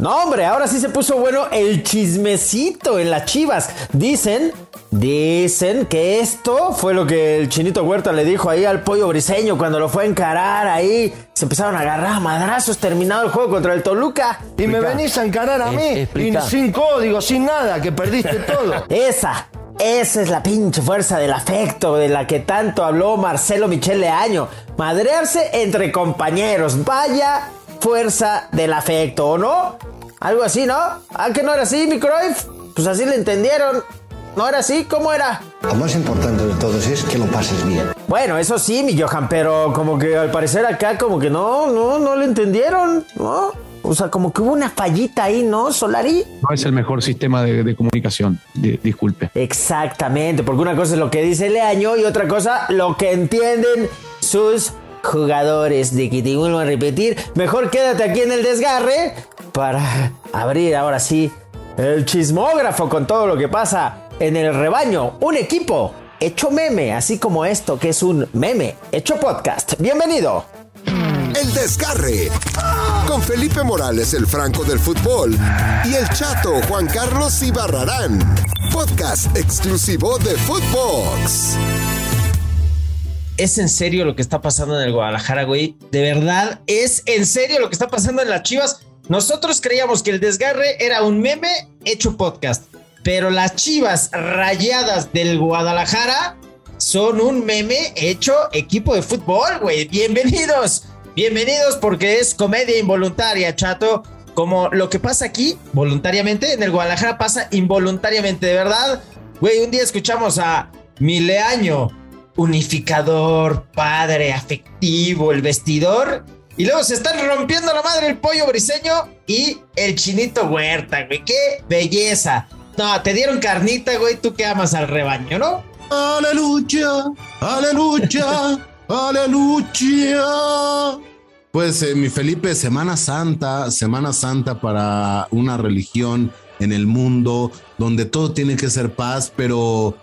No, hombre, ahora sí se puso bueno el chismecito en las chivas. Dicen, dicen que esto fue lo que el chinito Huerta le dijo ahí al pollo briseño cuando lo fue a encarar ahí. Se empezaron a agarrar a madrazos terminado el juego contra el Toluca. Y me venís a encarar a mí, y sin código, sin nada, que perdiste todo. Esa, esa es la pinche fuerza del afecto de la que tanto habló Marcelo Michel Leaño. Madrearse entre compañeros. Vaya fuerza del afecto, ¿o no? Algo así, ¿no? ¿Ah, que no era así, mi Cruyff? Pues así le entendieron. ¿No era así? ¿Cómo era? Lo más importante de todo es que lo pases bien. Bueno, eso sí, mi Johan, pero como que al parecer acá como que no, no, no le entendieron, ¿no? O sea, como que hubo una fallita ahí, ¿no, Solari? No es el mejor sistema de, comunicación, disculpe. Exactamente, porque una cosa es lo que dice Leaño y otra cosa lo que entienden sus jugadores de que te vuelvo a repetir. Mejor quédate aquí en el desgarre para abrir ahora sí el chismógrafo con todo lo que pasa en el rebaño. Un equipo hecho meme, así como esto que es un meme hecho podcast. Bienvenido. El desgarre con Felipe Morales, el franco del fútbol, y el chato Juan Carlos Ibarrarán. Podcast exclusivo de Footbox. ¿Es en serio lo que está pasando en el Guadalajara, güey? ¿De verdad es en serio lo que está pasando en las Chivas? Nosotros creíamos que el desgarre era un meme hecho podcast, pero las Chivas rayadas del Guadalajara son un meme hecho equipo de fútbol, güey. Bienvenidos, bienvenidos porque es comedia involuntaria, chato. Como lo que pasa aquí, voluntariamente, en el Guadalajara pasa involuntariamente, de verdad. Güey, un día escuchamos a Mileaño unificador, padre, afectivo, el vestidor. Y luego se están rompiendo la madre el pollo briseño y el chinito huerta, güey. ¡Qué belleza! No, te dieron carnita, güey. Tú que amas al rebaño, ¿no? Aleluya, aleluya, aleluya. Pues eh, mi Felipe, Semana Santa, Semana Santa para una religión en el mundo donde todo tiene que ser paz, pero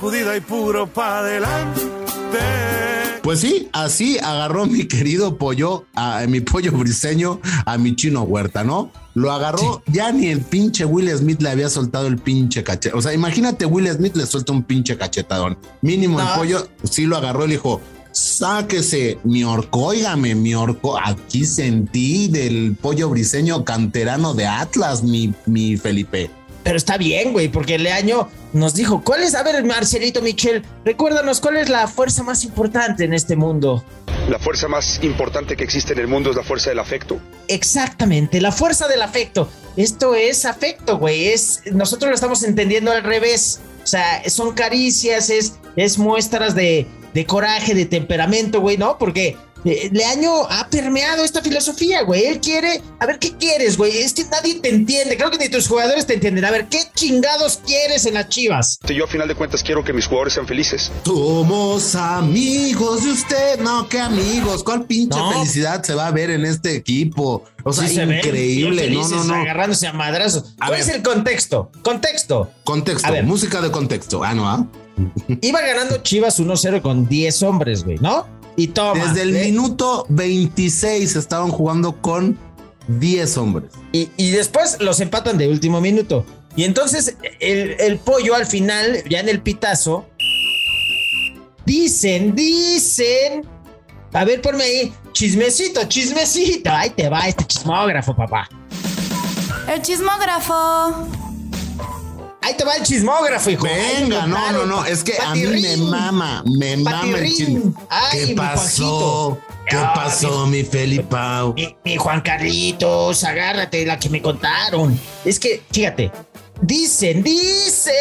sacudida y puro para adelante. Pues sí, así agarró mi querido pollo, a, mi pollo briseño, a mi chino huerta, ¿no? Lo agarró, ya ni el pinche Will Smith le había soltado el pinche cachetadón. O sea, imagínate, Will Smith le suelta un pinche cachetadón. Mínimo el pollo sí lo agarró y le dijo, sáquese mi orco, óigame, mi orco, aquí sentí del pollo briseño canterano de Atlas, mi, mi Felipe. Pero está bien, güey, porque el año nos dijo, ¿cuál es, a ver, Marcelito Michel, recuérdanos, ¿cuál es la fuerza más importante en este mundo? La fuerza más importante que existe en el mundo es la fuerza del afecto. Exactamente, la fuerza del afecto. Esto es afecto, güey. Es, nosotros lo estamos entendiendo al revés. O sea, son caricias, es, es muestras de, de coraje, de temperamento, güey, ¿no? Porque Leaño ha permeado esta filosofía, güey. Él quiere, a ver, ¿qué quieres, güey? Es que nadie te entiende. Creo que ni tus jugadores te entienden. A ver, ¿qué chingados quieres en las chivas? Yo a final de cuentas quiero que mis jugadores sean felices. Somos amigos de usted. No, qué amigos. ¿Cuál pinche felicidad se va a ver en este equipo? O sea, increíble. no, no, no. Agarrándose a madrazos. ¿Cuál es el contexto? Contexto. Contexto. Música de contexto. Ah, no, ah. Iba ganando Chivas 1-0 con 10 hombres, güey, ¿no? Y Desde el minuto 26 estaban jugando con 10 hombres. Y, después los empatan de último minuto. Y entonces el, pollo al final, ya en el pitazo, dicen, dicen. A ver, ponme ahí, chismecito, chismecito. Ahí te va este chismógrafo, papá. El chismógrafo. Ahí te va el chismógrafo, hijo. Venga, no, no, no. Es que a mí me mama, me mama el chisme. ¿Qué pasó? ¿Qué pasó, mi Felipao? Mi, mi Juan Carlitos, agárrate la que me contaron. Es que, fíjate, dicen, dicen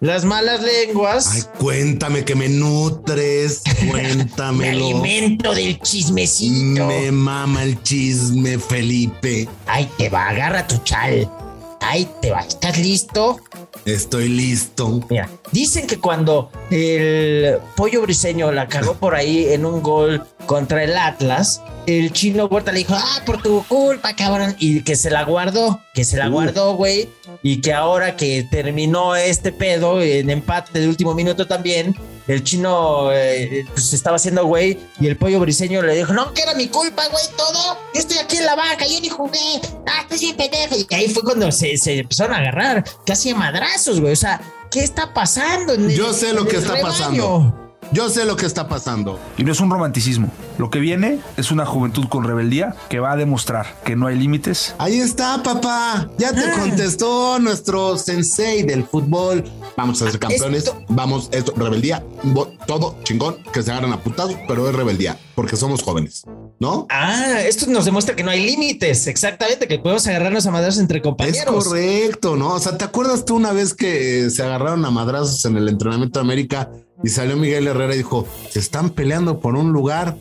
las malas lenguas. Ay, cuéntame que me nutres, cuéntamelo. el alimento del chismecito. Me mama el chisme, Felipe. Ay, te va, agarra tu chal. Ahí te va. ¿Estás listo? Estoy listo. Mira, dicen que cuando el pollo briseño la cagó por ahí en un gol contra el Atlas, el chino Huerta le dijo, ah, por tu culpa, cabrón. Y que se la guardó, que se la uh. guardó, güey. Y que ahora que terminó este pedo en empate de último minuto también, el chino eh, pues estaba haciendo güey y el pollo briseño le dijo, no, que era mi culpa, güey, todo. Yo estoy aquí en la banca, yo ni jugué. Ah, estoy bien pendejo. Y ahí fue cuando se, se empezaron a agarrar, casi a madrazos, güey. O sea, ¿qué está pasando? en el- Yo sé lo que está rebaño? pasando. Yo sé lo que está pasando. Y no es un romanticismo. Lo que viene es una juventud con rebeldía que va a demostrar que no hay límites. Ahí está, papá. Ya te Ah. contestó nuestro sensei del fútbol. Vamos a ser campeones. Esto- Vamos, esto, rebeldía. Todo chingón, que se agarran a putazos, pero es rebeldía, porque somos jóvenes, ¿no? Ah, esto nos demuestra que no hay límites, exactamente, que podemos agarrarnos a madrazos entre Es compañeros. correcto, ¿no? O sea, ¿te acuerdas tú una vez que se agarraron a madrazos en el entrenamiento de América y salió Miguel Herrera y dijo, se están peleando por un lugar?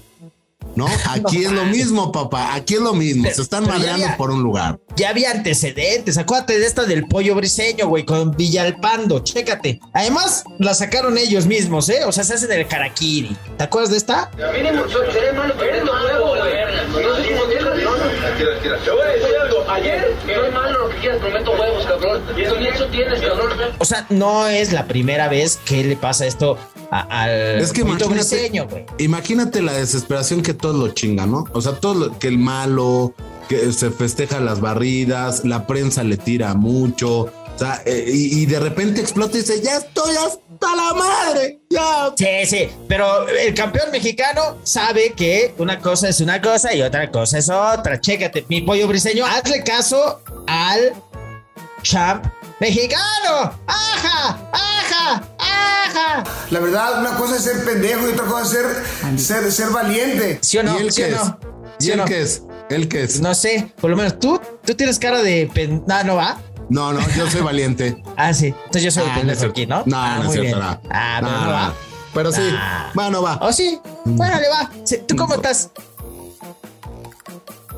¿No? Aquí es lo mismo, papá. Aquí es lo mismo. Pero- se están había- por un lugar. Ya había antecedentes. Acuérdate de esta del pollo briseño, güey, con Villalpando. Chécate. Además, la sacaron ellos mismos, ¿eh? O sea, se hacen el karakiri. ¿Te acuerdas de esta? Mínimo, seré malo perdiendo huevo, güey. No sé cómo dices, ¿no? Te voy a decir algo. Ayer, soy malo lo que quieras, prometo huevos, cabrón. Y eso, y eso tienes, cabrón. O sea, no es la primera vez que le pasa esto a- al Es que imagínate, briseño, güey. imagínate la desesperación que todos lo chingan, ¿no? O sea, todo lo, que el malo, que se festeja las barridas, la prensa le tira mucho, o sea, eh, y, y de repente explota y dice, ya estoy hasta la madre, ya. Sí, sí, pero el campeón mexicano sabe que una cosa es una cosa y otra cosa es otra. Chécate, mi pollo briseño, hazle caso al champ mexicano. ¡Aja! ¡Aja! La verdad, una cosa es ser pendejo y otra cosa es ser, ser, ser valiente. ¿Sí o no? ¿Y él ¿Sí qué o es? no? ¿Y ¿Sí o él no? qué es? ¿Él qué es? No sé, por lo menos tú, tú tienes cara de pen... No, no va. No, no, yo soy valiente. Ah, sí. Entonces yo soy el Ah, pendejo aquí, ¿no? No, ah, no es muy cierto, bien. no. Ah, pero No, no, no. va. Pero sí, Ah. bueno, va. ¿Oh, sí? Bueno, le va. ¿Tú cómo estás?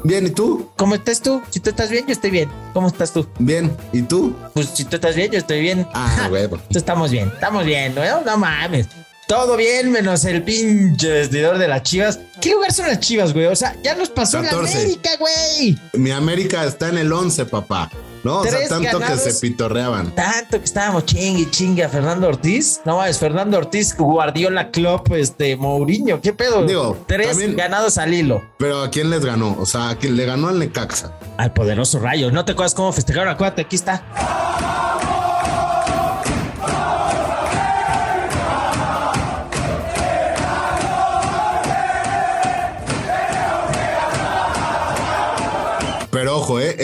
Bien, ¿y tú? ¿Cómo estás tú? Si tú estás bien, yo estoy bien. ¿Cómo estás tú? Bien, ¿y tú? Pues si tú estás bien, yo estoy bien. Ah, güey. Entonces estamos bien, estamos bien, ¿no? No mames. Todo bien, menos el pinche vestidor de las chivas. ¿Qué lugar son las chivas, güey? O sea, ya nos pasó 14. la América, güey. Mi América está en el 11, papá. ¿No? O sea, tanto ganados. que se pitorreaban. Tanto que estábamos chingue, chingue a Fernando Ortiz. No, es Fernando Ortiz, Guardiola Klopp, este, Mourinho. ¿Qué pedo? Digo, Tres también- ganados al hilo. Pero ¿a quién les ganó? O sea, ¿a quién le ganó al Necaxa? Al poderoso Rayo. ¿No te acuerdas cómo festejaron? Acuérdate, aquí está.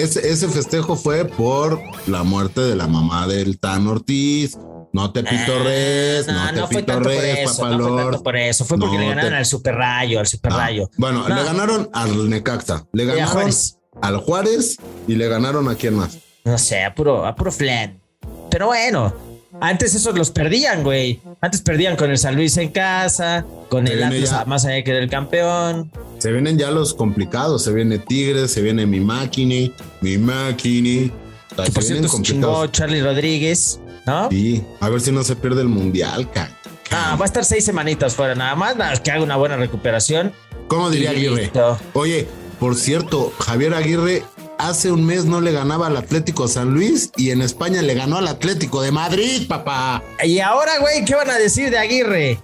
Ese, ese festejo fue por la muerte de la mamá del Tan Ortiz. No te pitorres, Ah, no, no, te fue tanto por pitorres, eso. papá No fue tanto por eso. Fue porque No le ganaron te- al Super Rayo, al Super Ah, Rayo. Bueno, No. le ganaron al Necaxa, le ganaron Juárez. al Juárez y le ganaron a quién más. No sé, a puro, a puro flan. Pero bueno, antes esos los perdían, güey. Antes perdían con el San Luis en casa, con Se el Atlas ya. más allá que era el campeón. Se vienen ya los complicados, se viene Tigres, se viene mi máquina, mi máquina. O sea, Que por se cierto se chingó Charlie Rodríguez, ¿no? Sí, a ver si no se pierde el mundial, ca- Ah, va a estar seis semanitas fuera, nada más, nada, que haga una buena recuperación. ¿Cómo diría Aguirre? Oye, por cierto, Javier Aguirre hace un mes no le ganaba al Atlético San Luis y en España le ganó al Atlético de Madrid, papá. Y ahora, güey, ¿qué van a decir de Aguirre?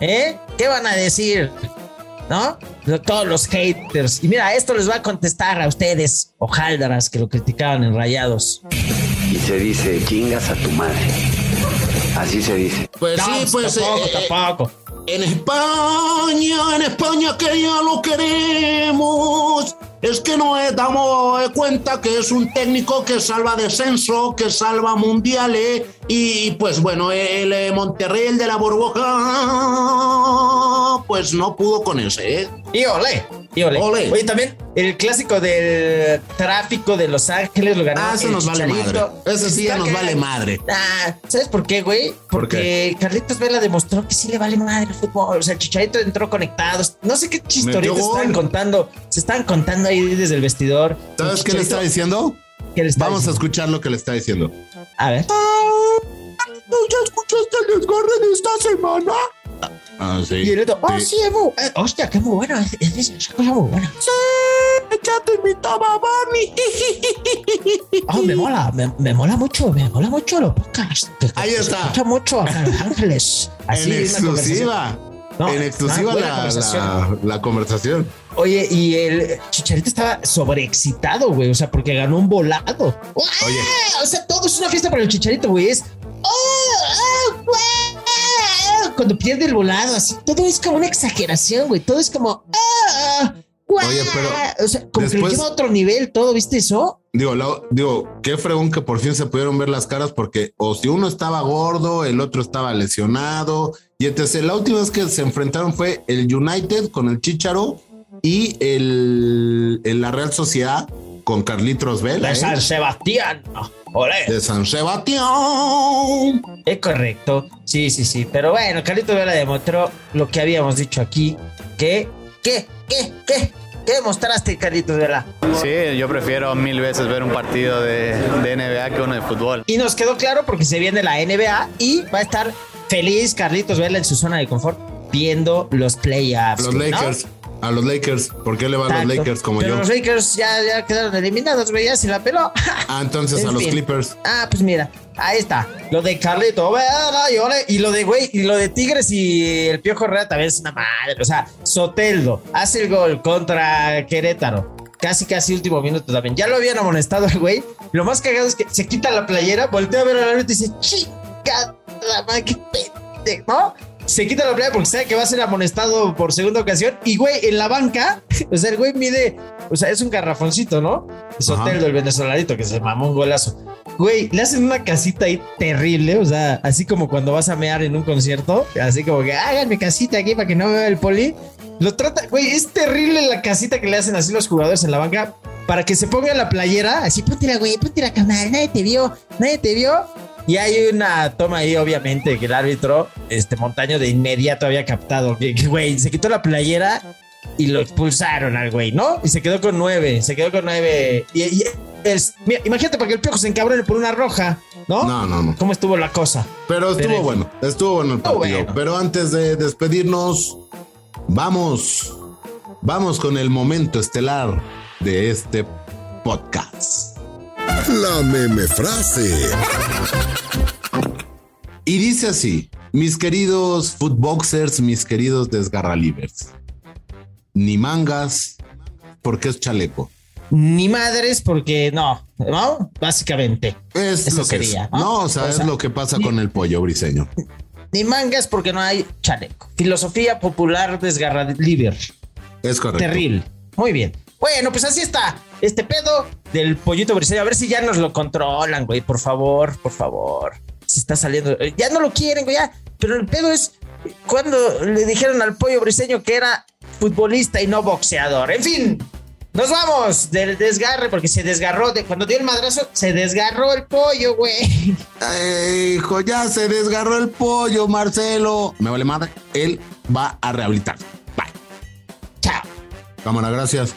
¿Eh? ¿Qué van a decir? ¿No? Todos los haters. Y mira, esto les va a contestar a ustedes, ojaldaras que lo criticaban en Rayados. Y se dice, chingas a tu madre. Así se dice. Pues No, sí, pues tampoco, eh, tampoco. en España, en España que ya lo queremos. Es que no eh, damos cuenta que es un técnico que salva descenso, que salva mundiales. Y pues bueno, el eh, Monterrey, de la burbuja, pues no pudo con ese, ¿eh? Y ole, y ole. Ole. Oye, también el clásico del tráfico de Los Ángeles lo ganó. Ah, eso el nos vale Chicharito. madre. Ese sí ya nos vale madre. Ah, ¿sabes por qué, güey? ¿Por Porque Carlitos Vela demostró que sí le vale madre el fútbol. O sea, el Chicharito entró conectado. No sé qué chistoritas Metió estaban contando. Se estaban contando ahí desde el vestidor. ¿Sabes qué le está diciendo? ¿Qué le está Vamos a escuchar lo que le está diciendo. A ver. ¿Ya escuchaste el desgarre de esta semana? Ah, sí. Y el otro, oh, Sí. es muy, eh, hostia, que muy bueno. Es, es- es una cosa muy buena. Sí, chato invitó a Babani. Oh, me mola, me, me mola mucho, me mola mucho los podcasts. Te- Ahí te está. escucha mucho a Los Ángeles. Así, en exclusiva. No, en exclusiva la, conversación. la, la conversación. Oye, y el Chicharito estaba sobreexcitado, güey. O sea, porque ganó un volado. Oye. O sea, todo es una fiesta para el Chicharito, güey. Es. ¡Oh, oh, güey! Cuando pierde el volado, así. Todo es como una exageración, güey. Todo es como. ¡Ah! güey! Oye, pero O sea, como que después- lo lleva a otro nivel todo, ¿viste eso? Digo, la- digo, qué fregón que por fin se pudieron ver las caras porque o si uno estaba gordo, el otro estaba lesionado. Y entonces la última vez que se enfrentaron fue el United con el Chicharo y el, el- la Real Sociedad con Carlitos Vela. De ¿eh? San Sebastián. Olé. De San Sebastián. Es correcto. Sí, sí, sí. Pero bueno, Carlito Vela demostró lo que habíamos dicho aquí. Que, ¿qué? ¿Qué? ¿Qué? ¿Qué demostraste, Carlitos Vela? Sí, yo prefiero mil veces ver un partido de, de NBA que uno de fútbol. Y nos quedó claro porque se viene la NBA y va a estar feliz Carlitos Vela en su zona de confort viendo los playoffs. Los ¿no? A los Lakers. ¿Por qué le van a los. Lakers como Pero yo? los Lakers ya, ya quedaron eliminados, ya se la peló. Ah, entonces a los fin. Clippers. Ah, pues mira, ahí está. Lo de Carlito Vela y, lo de güey, y lo de Tigres y el Piojo Herrera también es una madre. O sea, Soteldo hace el gol contra Querétaro. Casi, casi último minuto también. Ya lo habían amonestado el güey. Lo más cagado es que se quita la playera, voltea a ver al árbitro y dice, chica, la madre, qué pendejo, ¿no? Se quita la playera porque sabe que va a ser amonestado por segunda ocasión. Y güey, en la banca, o sea, el güey mide, o sea, es un garrafoncito, ¿no? Soteldo, el venezolanito, que se mamó un golazo. Güey, le hacen una casita ahí terrible, o sea, así como cuando vas a mear en un concierto, así como que háganme casita aquí para que no me vea el poli. Lo trata, güey, es terrible la casita que le hacen así los jugadores en la banca para que se ponga la playera, así, póntela, güey, póntela, canal, nadie te vio, nadie te vio. Y hay una toma ahí, obviamente, que el árbitro, este Montaño, de inmediato había captado que, güey, se quitó la playera y lo expulsaron al güey, ¿no? Y se quedó con nueve, se quedó con nueve. Y, y es- mira, imagínate para que el piojo se encabrone por una roja, ¿no? No, no, no. ¿Cómo estuvo la cosa? Pero estuvo Pero- bueno, estuvo bueno el partido. bueno. Pero antes de despedirnos, vamos, vamos con el momento estelar de este podcast. La meme frase. Y dice así, mis queridos footboxers, mis queridos desgarralivers, ni mangas, porque es chaleco. Ni madres, porque no, ¿no? Básicamente. Es Eso lo que sería, es. ¿no? No, o sea, O es sea, lo que pasa con el pollo briseño. Ni mangas porque no hay chaleco. Filosofía popular desgarraliver. Es correcto. Terrible. Muy bien. Bueno, pues así está este pedo del pollito briseño. A ver si ya nos lo controlan, güey. Por favor, por favor. Se está saliendo. eh, Ya no lo quieren, güey. Ya. Pero el pedo es cuando le dijeron al pollo briseño que era futbolista y no boxeador. En fin. Nos vamos del desgarre porque se desgarró de cuando dio el madrazo, se desgarró el pollo, güey. Ay, hijo, ya se desgarró el pollo, Marcelo. Me vale madre. Él va a rehabilitar. Bye. Chao. Cámara, gracias.